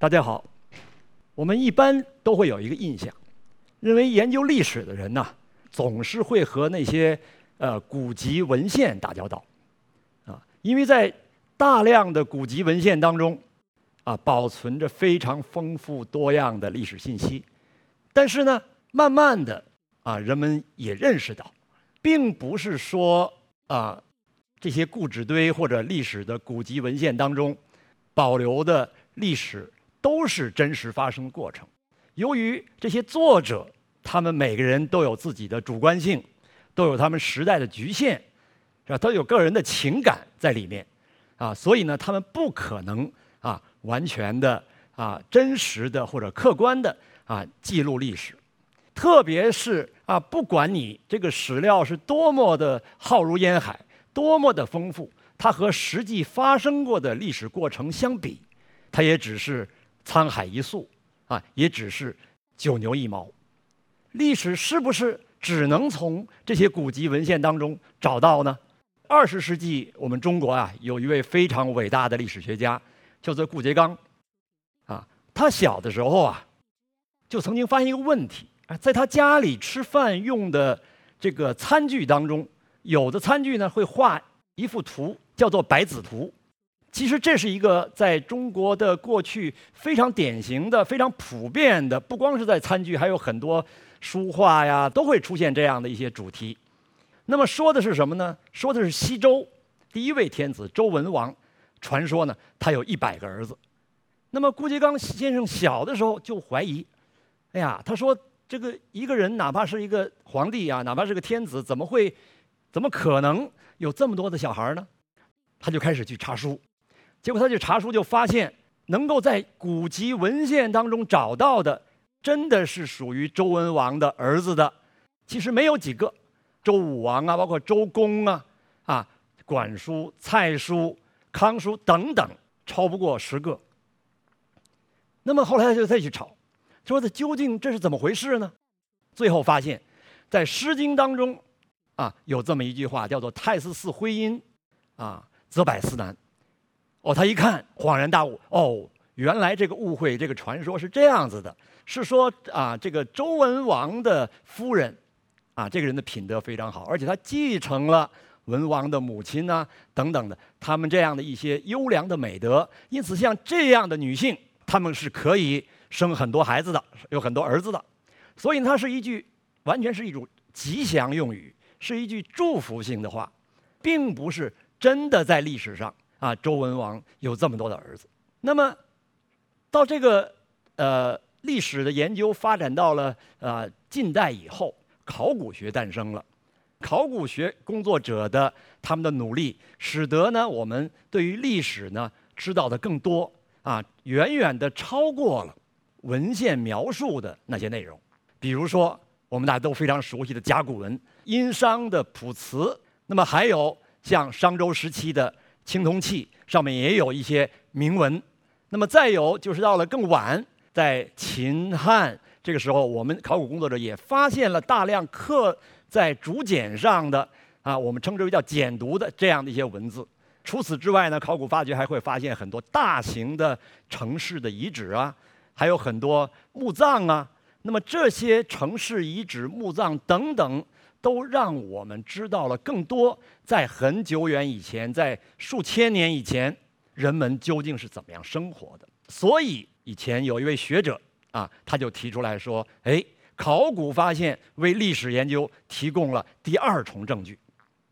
大家好，我们一般都会有一个印象，认为研究历史的人呢，总是会和那些呃古籍文献打交道，啊，因为在大量的古籍文献当中，啊，保存着非常丰富多样的历史信息。但是呢，慢慢的啊，人们也认识到，并不是说啊，这些故纸堆或者历史的古籍文献当中保留的历史。都是真实发生的过程。由于这些作者，他们每个人都有自己的主观性，都有他们时代的局限，是吧？都有个人的情感在里面，啊，所以呢，他们不可能啊完全的啊真实的或者客观的啊记录历史。特别是啊，不管你这个史料是多么的浩如烟海，多么的丰富，它和实际发生过的历史过程相比，它也只是。沧海一粟，啊，也只是九牛一毛。历史是不是只能从这些古籍文献当中找到呢？二十世纪，我们中国啊，有一位非常伟大的历史学家，叫做顾颉刚，啊，他小的时候啊，就曾经发现一个问题啊，在他家里吃饭用的这个餐具当中，有的餐具呢会画一幅图，叫做百子图。其实这是一个在中国的过去非常典型的、非常普遍的，不光是在餐具，还有很多书画呀，都会出现这样的一些主题。那么说的是什么呢？说的是西周第一位天子周文王，传说呢他有一百个儿子。那么顾颉刚先生小的时候就怀疑，哎呀，他说这个一个人哪怕是一个皇帝啊，哪怕是个天子，怎么会，怎么可能有这么多的小孩呢？他就开始去查书。结果他去查书，就发现能够在古籍文献当中找到的，真的是属于周文王的儿子的，其实没有几个。周武王啊，包括周公啊，啊，管叔、蔡叔、康叔等等，超不过十个。那么后来他就再去找，说他究竟这是怎么回事呢？最后发现，在《诗经》当中，啊，有这么一句话，叫做“太师嗣徽因，啊，则百思难”。哦，他一看恍然大悟，哦，原来这个误会，这个传说是这样子的，是说啊，这个周文王的夫人，啊，这个人的品德非常好，而且他继承了文王的母亲啊等等的他们这样的一些优良的美德，因此像这样的女性，她们是可以生很多孩子的，有很多儿子的，所以它是一句完全是一种吉祥用语，是一句祝福性的话，并不是真的在历史上。啊，周文王有这么多的儿子，那么到这个呃历史的研究发展到了啊近代以后，考古学诞生了，考古学工作者的他们的努力，使得呢我们对于历史呢知道的更多啊，远远的超过了文献描述的那些内容。比如说我们大家都非常熟悉的甲骨文、殷商的卜辞，那么还有像商周时期的。青铜器上面也有一些铭文，那么再有就是到了更晚，在秦汉这个时候，我们考古工作者也发现了大量刻在竹简上的啊，我们称之为叫简牍的这样的一些文字。除此之外呢，考古发掘还会发现很多大型的城市的遗址啊，还有很多墓葬啊。那么这些城市遗址、墓葬等等。都让我们知道了更多，在很久远以前，在数千年以前，人们究竟是怎么样生活的。所以以前有一位学者啊，他就提出来说：“哎，考古发现为历史研究提供了第二重证据。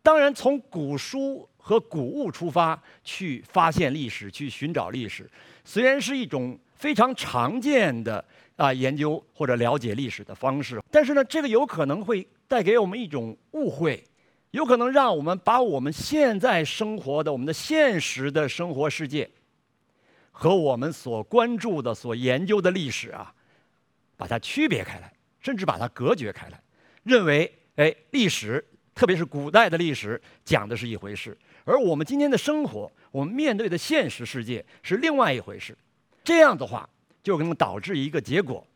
当然，从古书和古物出发去发现历史、去寻找历史，虽然是一种非常常见的啊研究或者了解历史的方式，但是呢，这个有可能会。”带给我们一种误会，有可能让我们把我们现在生活的、我们的现实的生活世界，和我们所关注的、所研究的历史啊，把它区别开来，甚至把它隔绝开来，认为，哎，历史，特别是古代的历史，讲的是一回事，而我们今天的生活，我们面对的现实世界是另外一回事。这样的话，就可能导致一个结果，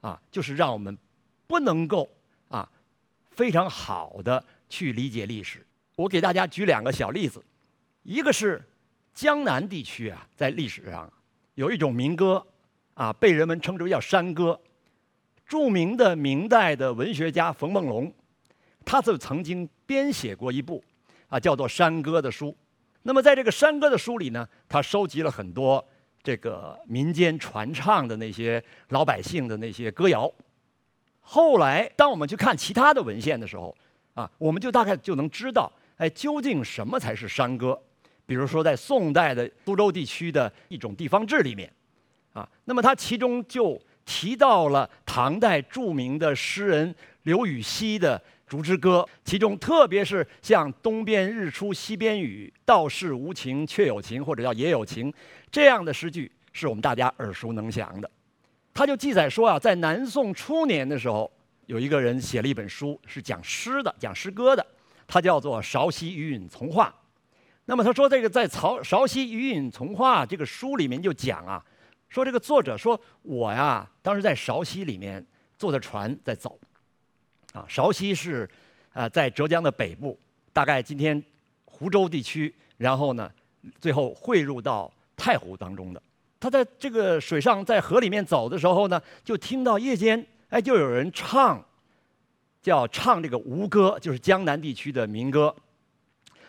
啊，就是让我们不能够啊。非常好的去理解历史。我给大家举两个小例子，一个是江南地区啊，在历史上有一种民歌啊，被人们称之为叫山歌。著名的明代的文学家冯梦龙，他就曾经编写过一部啊叫做《山歌》的书。那么在这个《山歌》的书里呢，他收集了很多这个民间传唱的那些老百姓的那些歌谣。后来，当我们去看其他的文献的时候，啊，我们就大概就能知道，哎，究竟什么才是山歌？比如说，在宋代的苏州地区的一种地方志里面，啊，那么它其中就提到了唐代著名的诗人刘禹锡的。《竹之歌》，其中特别是像“东边日出西边雨，道是无晴却有晴”或者叫“也有晴”这样的诗句，是我们大家耳熟能详的。他就记载说啊，在南宋初年的时候，有一个人写了一本书，是讲诗的，讲诗歌的，他叫做《韶溪余韵从化》。那么他说，这个在《曹韶溪余韵从化》这个书里面就讲啊，说这个作者说我呀，当时在韶溪里面坐着船在走。啊，韶溪是，啊，在浙江的北部，大概今天湖州地区，然后呢，最后汇入到太湖当中的。他在这个水上，在河里面走的时候呢，就听到夜间，哎，就有人唱，叫唱这个吴歌，就是江南地区的民歌。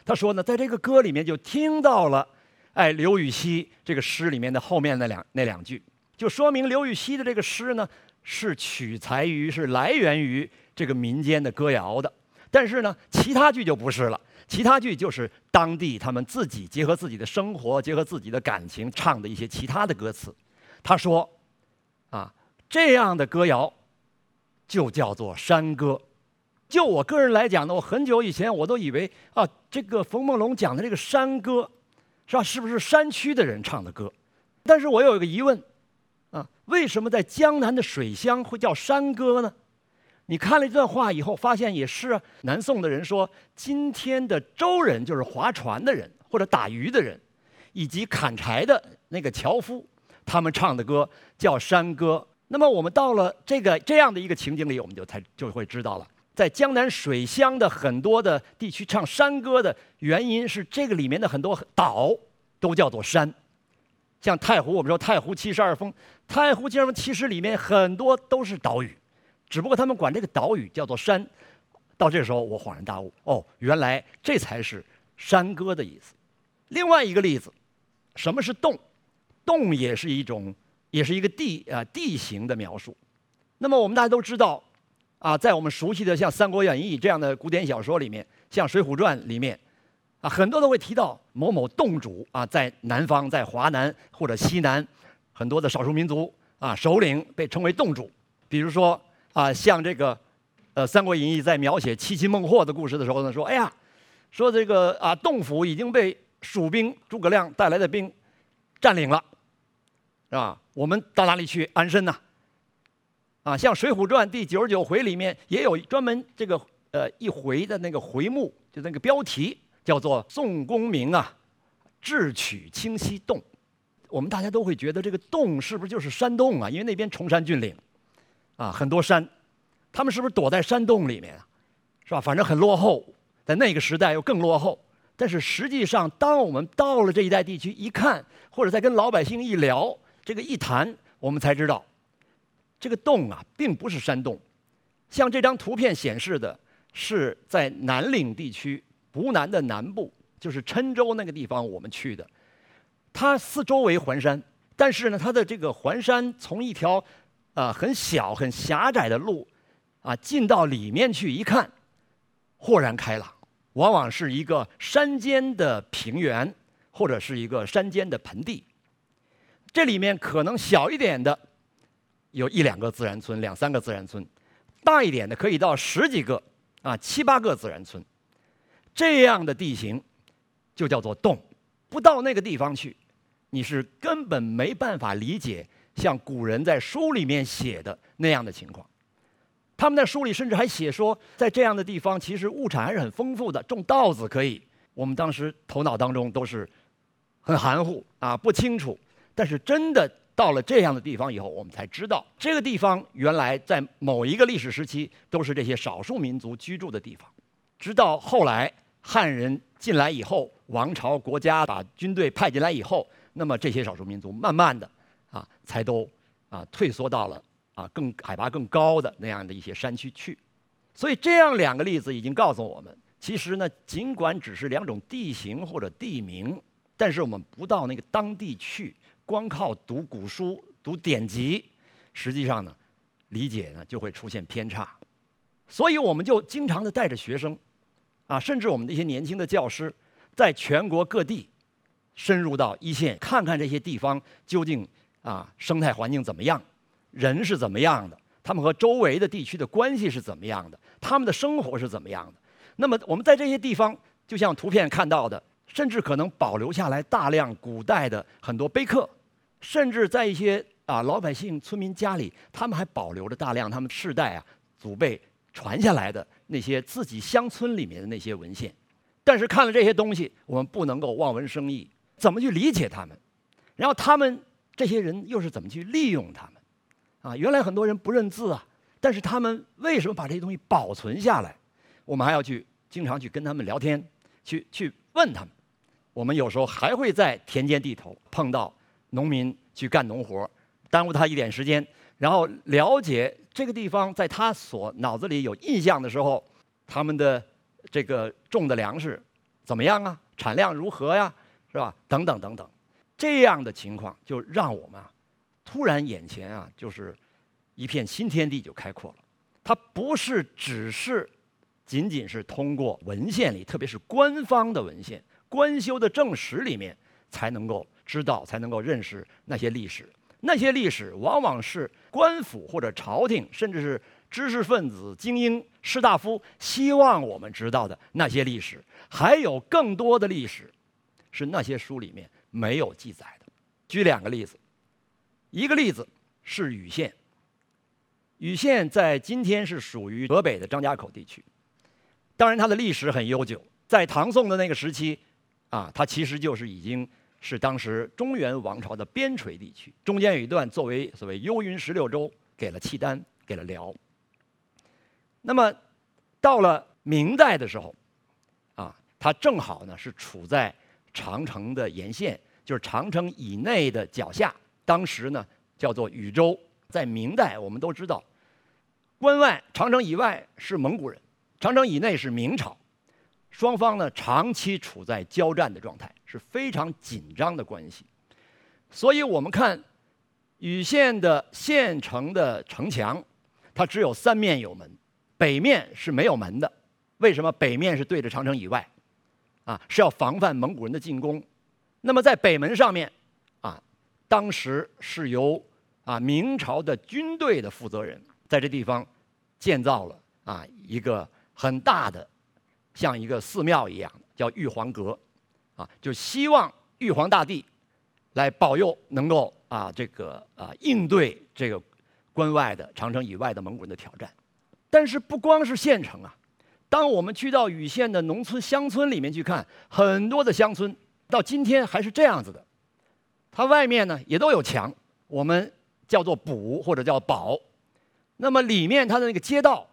他说呢，在这个歌里面就听到了，哎，刘禹锡这个诗里面的后面那两那两句，就说明刘禹锡的这个诗呢，是取材于，是来源于。这个民间的歌谣的，但是呢，其他剧就不是了。其他剧就是当地他们自己结合自己的生活，结合自己的感情唱的一些其他的歌词。他说：“啊，这样的歌谣就叫做山歌。”就我个人来讲呢，我很久以前我都以为啊，这个冯梦龙讲的这个山歌，是吧？是不是山区的人唱的歌？但是我有一个疑问，啊，为什么在江南的水乡会叫山歌呢？你看了这段话以后，发现也是啊。南宋的人说，今天的舟人就是划船的人或者打鱼的人，以及砍柴的那个樵夫，他们唱的歌叫山歌。那么我们到了这个这样的一个情景里，我们就才就会知道了，在江南水乡的很多的地区唱山歌的原因是这个里面的很多岛都叫做山，像太湖，我们说太湖七十二峰，太湖七十二峰其实里面很多都是岛屿。只不过他们管这个岛屿叫做山，到这时候我恍然大悟，哦，原来这才是山歌的意思。另外一个例子，什么是洞？洞也是一种，也是一个地啊地形的描述。那么我们大家都知道，啊，在我们熟悉的像《三国演义》这样的古典小说里面，像《水浒传》里面，很多都会提到某某洞主啊，在南方，在华南或者西南，很多的少数民族啊首领被称为洞主，比如说。啊，像这个，呃，《三国演义》在描写七擒孟获的故事的时候呢，说，哎呀，说这个啊，洞府已经被蜀兵诸葛亮带来的兵占领了，是吧？我们到哪里去安身呢？啊，像《水浒传》第九十九回里面也有专门这个呃一回的那个回目，就那个标题叫做“宋公明啊，智取清溪洞”。我们大家都会觉得这个洞是不是就是山洞啊？因为那边崇山峻岭。啊，很多山，他们是不是躲在山洞里面啊？是吧？反正很落后，在那个时代又更落后。但是实际上，当我们到了这一带地区一看，或者在跟老百姓一聊，这个一谈，我们才知道，这个洞啊，并不是山洞。像这张图片显示的，是在南岭地区，湖南的南部，就是郴州那个地方，我们去的。它四周围环山，但是呢，它的这个环山从一条。啊，很小很狭窄的路，啊，进到里面去一看，豁然开朗。往往是一个山间的平原，或者是一个山间的盆地。这里面可能小一点的，有一两个自然村，两三个自然村；大一点的可以到十几个，啊，七八个自然村。这样的地形就叫做洞。不到那个地方去，你是根本没办法理解。像古人在书里面写的那样的情况，他们在书里甚至还写说，在这样的地方，其实物产还是很丰富的，种稻子可以。我们当时头脑当中都是很含糊啊，不清楚。但是真的到了这样的地方以后，我们才知道，这个地方原来在某一个历史时期都是这些少数民族居住的地方。直到后来汉人进来以后，王朝国家把军队派进来以后，那么这些少数民族慢慢的。啊，才都啊退缩到了啊更海拔更高的那样的一些山区去。所以这样两个例子已经告诉我们，其实呢，尽管只是两种地形或者地名，但是我们不到那个当地去，光靠读古书、读典籍，实际上呢，理解呢就会出现偏差。所以我们就经常的带着学生，啊，甚至我们的一些年轻的教师，在全国各地深入到一线，看看这些地方究竟啊生态环境怎么样，人是怎么样的，他们和周围的地区的关系是怎么样的。他们的生活是怎么样的？那么我们在这些地方，就像图片看到的，甚至可能保留下来大量古代的很多碑刻，甚至在一些啊老百姓村民家里，他们还保留着大量他们世代啊祖辈传下来的那些自己乡村里面的那些文献。但是看了这些东西，我们不能够望文生义，怎么去理解他们？然后他们这些人又是怎么去利用他们？啊，原来很多人不认字啊。但是他们为什么把这些东西保存下来？我们还要去经常去跟他们聊天，去去问他们。我们有时候还会在田间地头碰到农民去干农活，耽误他一点时间，然后了解这个地方在他所脑子里有印象的时候，他们的这个种的粮食怎么样啊？产量如何呀？是吧？等等等等，这样的情况就让我们，突然眼前啊，就是。一片新天地就开阔了，它不是只是仅仅是通过文献里，特别是官方的文献、官修的正史里面才能够知道、才能够认识那些历史。那些历史往往是官府或者朝廷，甚至是知识分子、精英、士大夫希望我们知道的那些历史。还有更多的历史是那些书里面没有记载的。举两个例子，一个例子是禹县。禹县在今天是属于河北的张家口地区，当然它的历史很悠久，在唐宋的那个时期，啊，它其实就是已经是当时中原王朝的边陲地区，中间有一段作为所谓幽云十六州给了契丹，给了辽。那么到了明代的时候，啊，它正好呢是处在长城的沿线，就是长城以内的脚下，当时呢叫做禹州。在明代，我们都知道，关外长城以外是蒙古人，长城以内是明朝，双方呢长期处在交战的状态，是非常紧张的关系。所以我们看禹县的县城的城墙，它只有三面有门，北面是没有门的。为什么北面是对着长城以外？啊，是要防范蒙古人的进攻。那么在北门上面，啊，当时是由啊，明朝的军队的负责人在这地方建造了啊一个很大的，像一个寺庙一样，叫玉皇阁，啊，就希望玉皇大帝来保佑，能够啊这个啊应对这个关外的长城以外的蒙古人的挑战。但是不光是县城啊，当我们去到禹县的农村乡村里面去看，很多的乡村到今天还是这样子的，它外面呢也都有墙，我们。叫做堡或者叫堡，那么里面它的那个街道，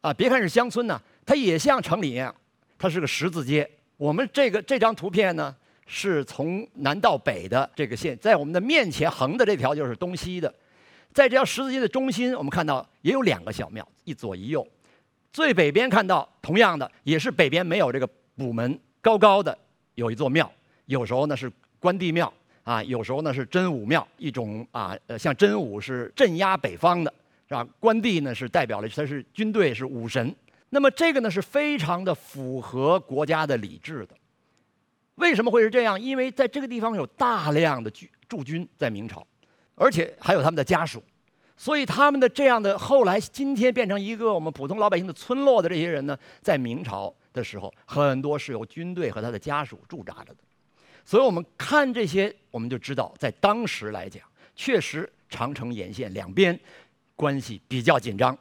啊，别看是乡村呢，它也像城里一样，它是个十字街。我们这个这张图片呢，是从南到北的这个线，在我们的面前横的这条就是东西的，在这条十字街的中心，我们看到也有两个小庙，一左一右。最北边看到同样的，也是北边没有这个补门，高高的有一座庙，有时候呢是关帝庙。啊，有时候呢是真武庙，一种啊，呃，像真武是镇压北方的，是吧？关帝呢是代表了他是军队是武神，那么这个呢是非常的符合国家的理智的。为什么会是这样？因为在这个地方有大量的驻军在明朝，而且还有他们的家属，所以他们的这样的后来今天变成一个我们普通老百姓的村落的这些人呢，在明朝的时候，很多是由军队和他的家属驻扎着的。所以我们看这些，我们就知道，在当时来讲，确实长城沿线两边关系比较紧张。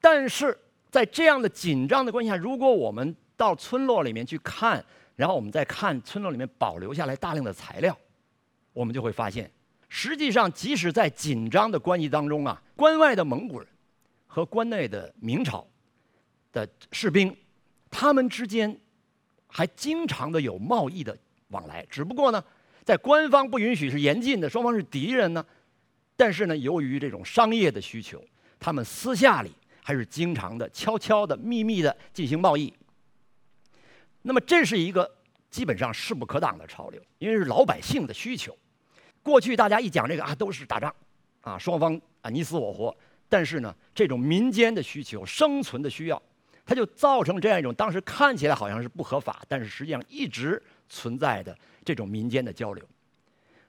但是在这样的紧张的关系下，如果我们到村落里面去看，然后我们再看村落里面保留下来大量的材料，我们就会发现，实际上即使在紧张的关系当中啊，关外的蒙古人和关内的明朝的士兵，他们之间还经常的有贸易的。往来，只不过呢，在官方不允许是严禁的，双方是敌人呢，但是呢，由于这种商业的需求，他们私下里还是经常的、悄悄的、秘密的进行贸易。那么这是一个基本上势不可挡的潮流，因为是老百姓的需求。过去大家一讲这个啊，都是打仗，啊，双方啊你死我活。但是呢，这种民间的需求、生存的需要，它就造成这样一种当时看起来好像是不合法，但是实际上一直存在的这种民间的交流。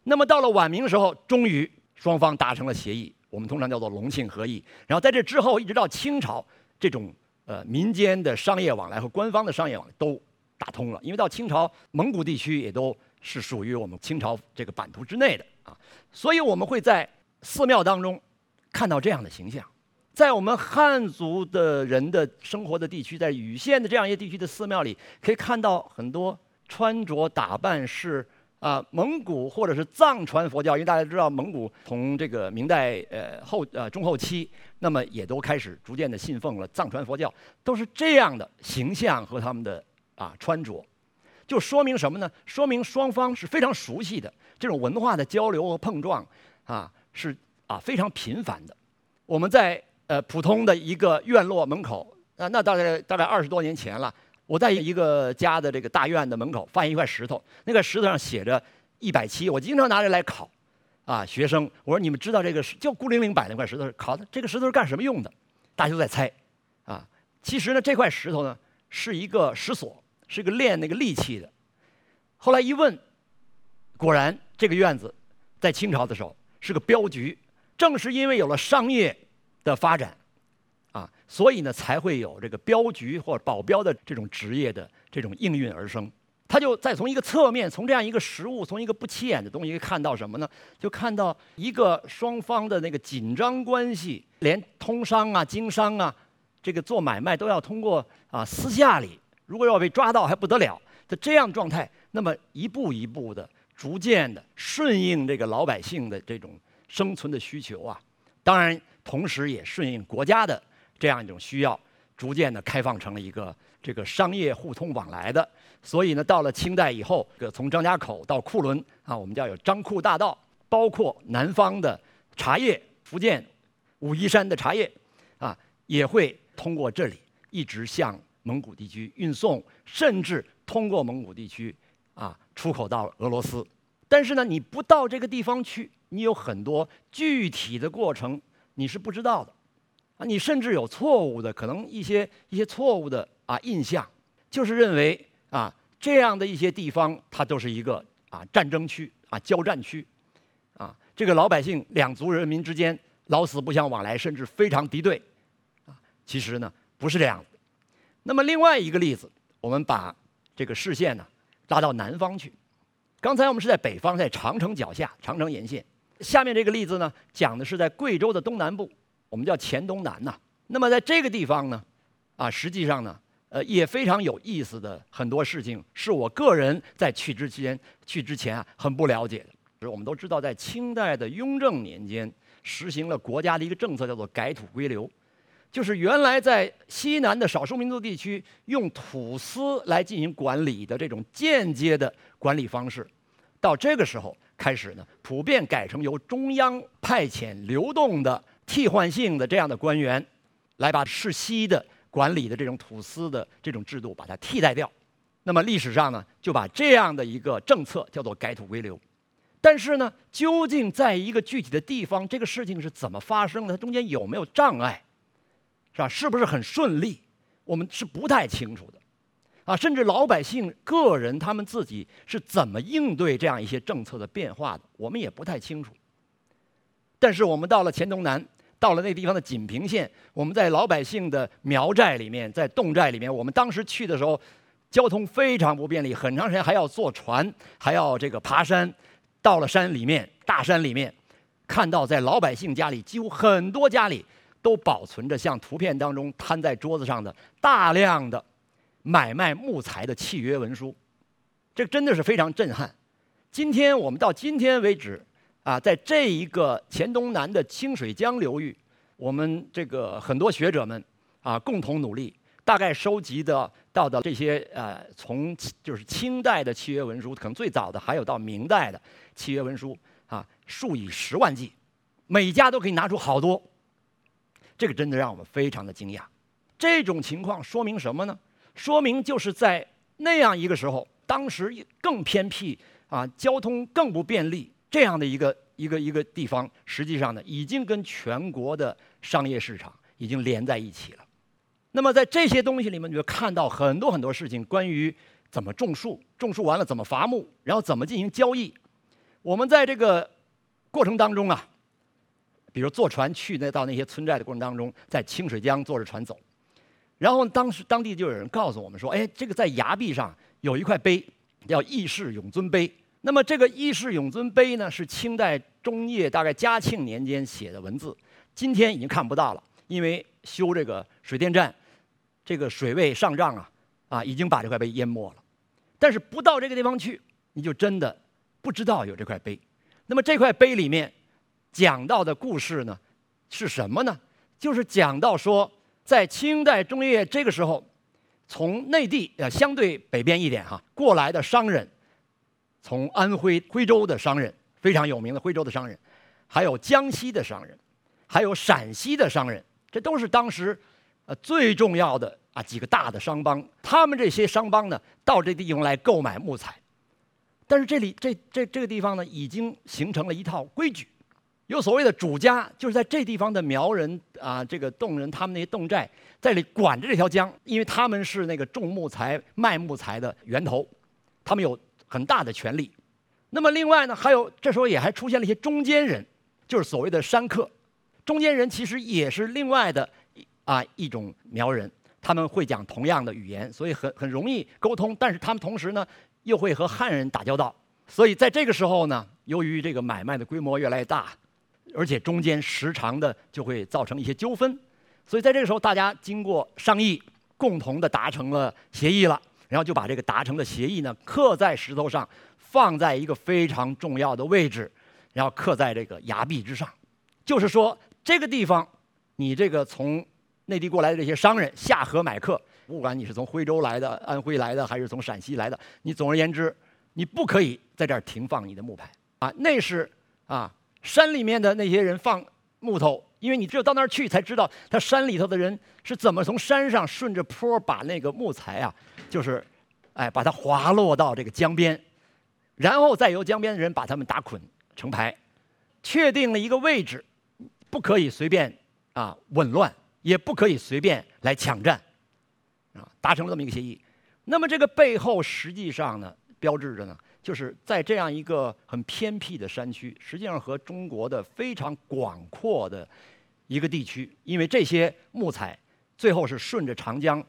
那么到了晚明时候，终于双方达成了协议，我们通常叫做隆庆和议。然后在这之后，一直到清朝，这种呃民间的商业往来和官方的商业往来都打通了。因为到清朝，蒙古地区也都是属于我们清朝这个版图之内的啊，所以我们会在寺庙当中。看到这样的形象，在我们汉族的人的生活的地区，在禹县的这样一些地区的寺庙里，可以看到很多穿着打扮是啊蒙古或者是藏传佛教，因为大家知道蒙古从这个明代呃后呃中后期，那么也都开始逐渐的信奉了藏传佛教，都是这样的形象和他们的啊穿着，就说明什么呢？说明双方是非常熟悉的，这种文化的交流和碰撞啊是。啊，非常频繁的。我们在呃普通的一个院落门口，啊，那大概大概二十多年前了。我在一个家的这个大院的门口发现一块石头，那个石头上写着一百七。我经常拿着来考，啊，学生，我说你们知道这个就孤零零摆那块石头，考的这个石头是干什么用的？大家都在猜，啊，其实呢这块石头呢是一个石锁，是一个练那个力气的。后来一问，果然这个院子在清朝的时候是个镖局。正是因为有了商业的发展，啊，所以呢才会有这个镖局或保镖的这种职业的这种应运而生。他就再从一个侧面，从这样一个实物，从一个不起眼的东西看到什么呢？就看到一个双方的那个紧张关系，连通商啊、经商啊，这个做买卖都要通过啊私下里，如果要被抓到还不得了的这样状态。那么一步一步的、逐渐的顺应这个老百姓的这种。生存的需求啊，当然，同时也顺应国家的这样一种需要，逐渐的开放成了一个这个商业互通往来的。所以呢，到了清代以后，这个从张家口到库伦啊，我们叫有张库大道，包括南方的茶叶，福建武夷山的茶叶啊，也会通过这里一直向蒙古地区运送，甚至通过蒙古地区啊出口到俄罗斯。但是呢，你不到这个地方去。你有很多具体的过程你是不知道的，啊，你甚至有错误的可能一些一些错误的啊印象，就是认为啊这样的一些地方它都是一个啊战争区啊交战区，啊这个老百姓两族人民之间老死不相往来，甚至非常敌对，啊其实呢不是这样的。那么另外一个例子，我们把这个视线呢拉到南方去，刚才我们是在北方，在长城脚下，长城沿线。下面这个例子呢，讲的是在贵州的东南部，我们叫黔东南呐。那么在这个地方呢，啊，实际上呢，呃，也非常有意思的很多事情，是我个人在去之前去之前啊，很不了解的。我们都知道，在清代的雍正年间，实行了国家的一个政策，叫做改土归流，就是原来在西南的少数民族地区用土司来进行管理的这种间接的管理方式，到这个时候。开始呢，普遍改成由中央派遣流动的替换性的这样的官员，来把世袭的管理的这种土司的这种制度把它替代掉。那么历史上呢，就把这样的一个政策叫做改土归流。但是呢，究竟在一个具体的地方，这个事情是怎么发生的？它中间有没有障碍？是吧？是不是很顺利？我们是不太清楚的。啊，甚至老百姓个人他们自己是怎么应对这样一些政策的变化的，我们也不太清楚。但是我们到了黔东南，到了那地方的锦屏县，我们在老百姓的苗寨里面，在侗寨里面，我们当时去的时候，交通非常不便利，很长时间还要坐船，还要这个爬山。到了山里面，大山里面，看到在老百姓家里，几乎很多家里都保存着像图片当中摊在桌子上的大量的。买卖木材的契约文书，这真的是非常震撼。今天我们到今天为止，啊，在这一个黔东南的清水江流域，我们这个很多学者们啊共同努力，大概收集的到的这些呃，从就是清代的契约文书，可能最早的还有到明代的契约文书啊，数以十万计，每家都可以拿出好多，这个真的让我们非常的惊讶。这种情况说明什么呢？说明就是在那样一个时候，当时更偏僻啊，交通更不便利这样的一个一个一个地方，实际上呢，已经跟全国的商业市场已经连在一起了。那么在这些东西里面，你就看到很多很多事情，关于怎么种树，种树完了怎么伐木，然后怎么进行交易。我们在这个过程当中啊，比如坐船去那到那些村寨的过程当中，在清水江坐着船走，然后当时当地就有人告诉我们说：“哎，这个在崖壁上有一块碑，叫义士永尊碑。那么这个义士永尊碑呢，是清代中叶大概嘉庆年间写的文字，今天已经看不到了，因为修这个水电站，这个水位上涨啊，啊，已经把这块碑淹没了。但是不到这个地方去，你就真的。”不知道有这块碑，那么这块碑里面讲到的故事呢，是什么呢？就是讲到说，在清代中叶这个时候，从内地呃相对北边一点哈过来的商人，从安徽徽州的商人非常有名的徽州的商人，还有江西的商人，还有陕西的商人，这都是当时呃最重要的啊几个大的商帮。他们这些商帮呢，到这地方来购买木材。但是这里这这这个地方呢，已经形成了一套规矩，有所谓的主家，就是在这地方的苗人啊，这个侗人，他们那些侗寨在里管着这条江，因为他们是那个种木材、卖木材的源头，他们有很大的权利。那么另外呢，还有这时候也还出现了一些中间人，就是所谓的山客。中间人其实也是另外的啊一种苗人，他们会讲同样的语言，所以很很容易沟通。但是他们同时呢。又会和汉人打交道，所以在这个时候呢，由于这个买卖的规模越来越大，而且中间时常的就会造成一些纠纷，所以在这个时候，大家经过商议，共同的达成了协议了，然后就把这个达成的协议呢刻在石头上，放在一个非常重要的位置，然后刻在这个崖壁之上，就是说这个地方，你这个从内地过来的这些商人下河买客。不管你是从徽州来的、安徽来的，还是从陕西来的，你总而言之，你不可以在这儿停放你的木牌啊！那是啊，山里面的那些人放木头，因为你只有到那儿去才知道，他山里头的人是怎么从山上顺着坡把那个木材啊，就是哎把它滑落到这个江边，然后再由江边的人把他们打捆成排，确定了一个位置，不可以随便啊紊乱，也不可以随便来抢占。啊，达成了这么一个协议，那么这个背后实际上呢，标志着呢，就是在这样一个很偏僻的山区，实际上和中国的非常广阔的一个地区，因为这些木材最后是顺着长江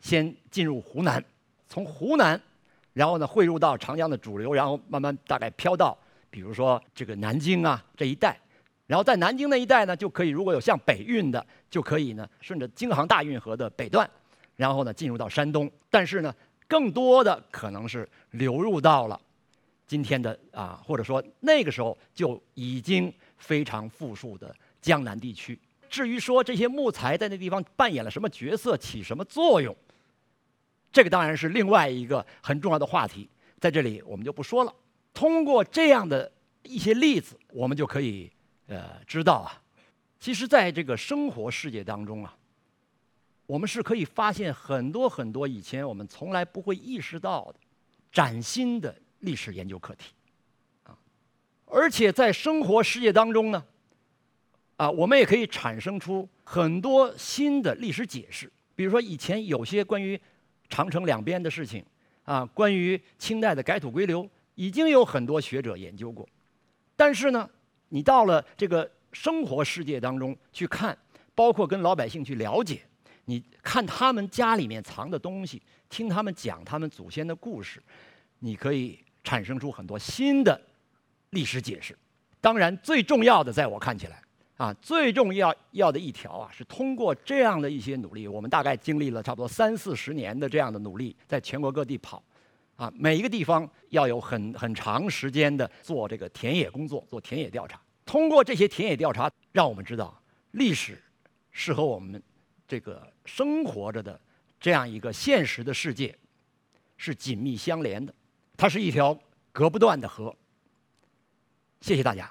先进入湖南，从湖南，然后呢汇入到长江的主流，然后慢慢大概飘到，比如说这个南京啊这一带，然后在南京那一带呢，就可以如果有向北运的，就可以呢顺着京杭大运河的北段。然后呢，进入到山东，但是呢，更多的可能是流入到了今天的啊，或者说那个时候就已经非常富庶的江南地区。至于说这些木材在那地方扮演了什么角色，起什么作用，这个当然是另外一个很重要的话题，在这里我们就不说了。通过这样的一些例子，我们就可以呃知道啊，其实在这个生活世界当中啊。我们是可以发现很多很多以前我们从来不会意识到的崭新的历史研究课题，啊，而且在生活世界当中呢，啊，我们也可以产生出很多新的历史解释。比如说，以前有些关于长城两边的事情，啊，关于清代的改土归流，已经有很多学者研究过。但是呢，你到了这个生活世界当中去看，包括跟老百姓去了解。你看他们家里面藏的东西，听他们讲他们祖先的故事，你可以产生出很多新的历史解释。当然，最重要的，在我看起来，啊，最重要要的一条啊，是通过这样的一些努力，我们大概经历了差不多三四十年的这样的努力，在全国各地跑，啊，每一个地方要有很很长时间的做这个田野工作，做田野调查。通过这些田野调查，让我们知道历史是和我们。这个生活着的这样一个现实的世界，是紧密相连的，它是一条隔不断的河。谢谢大家。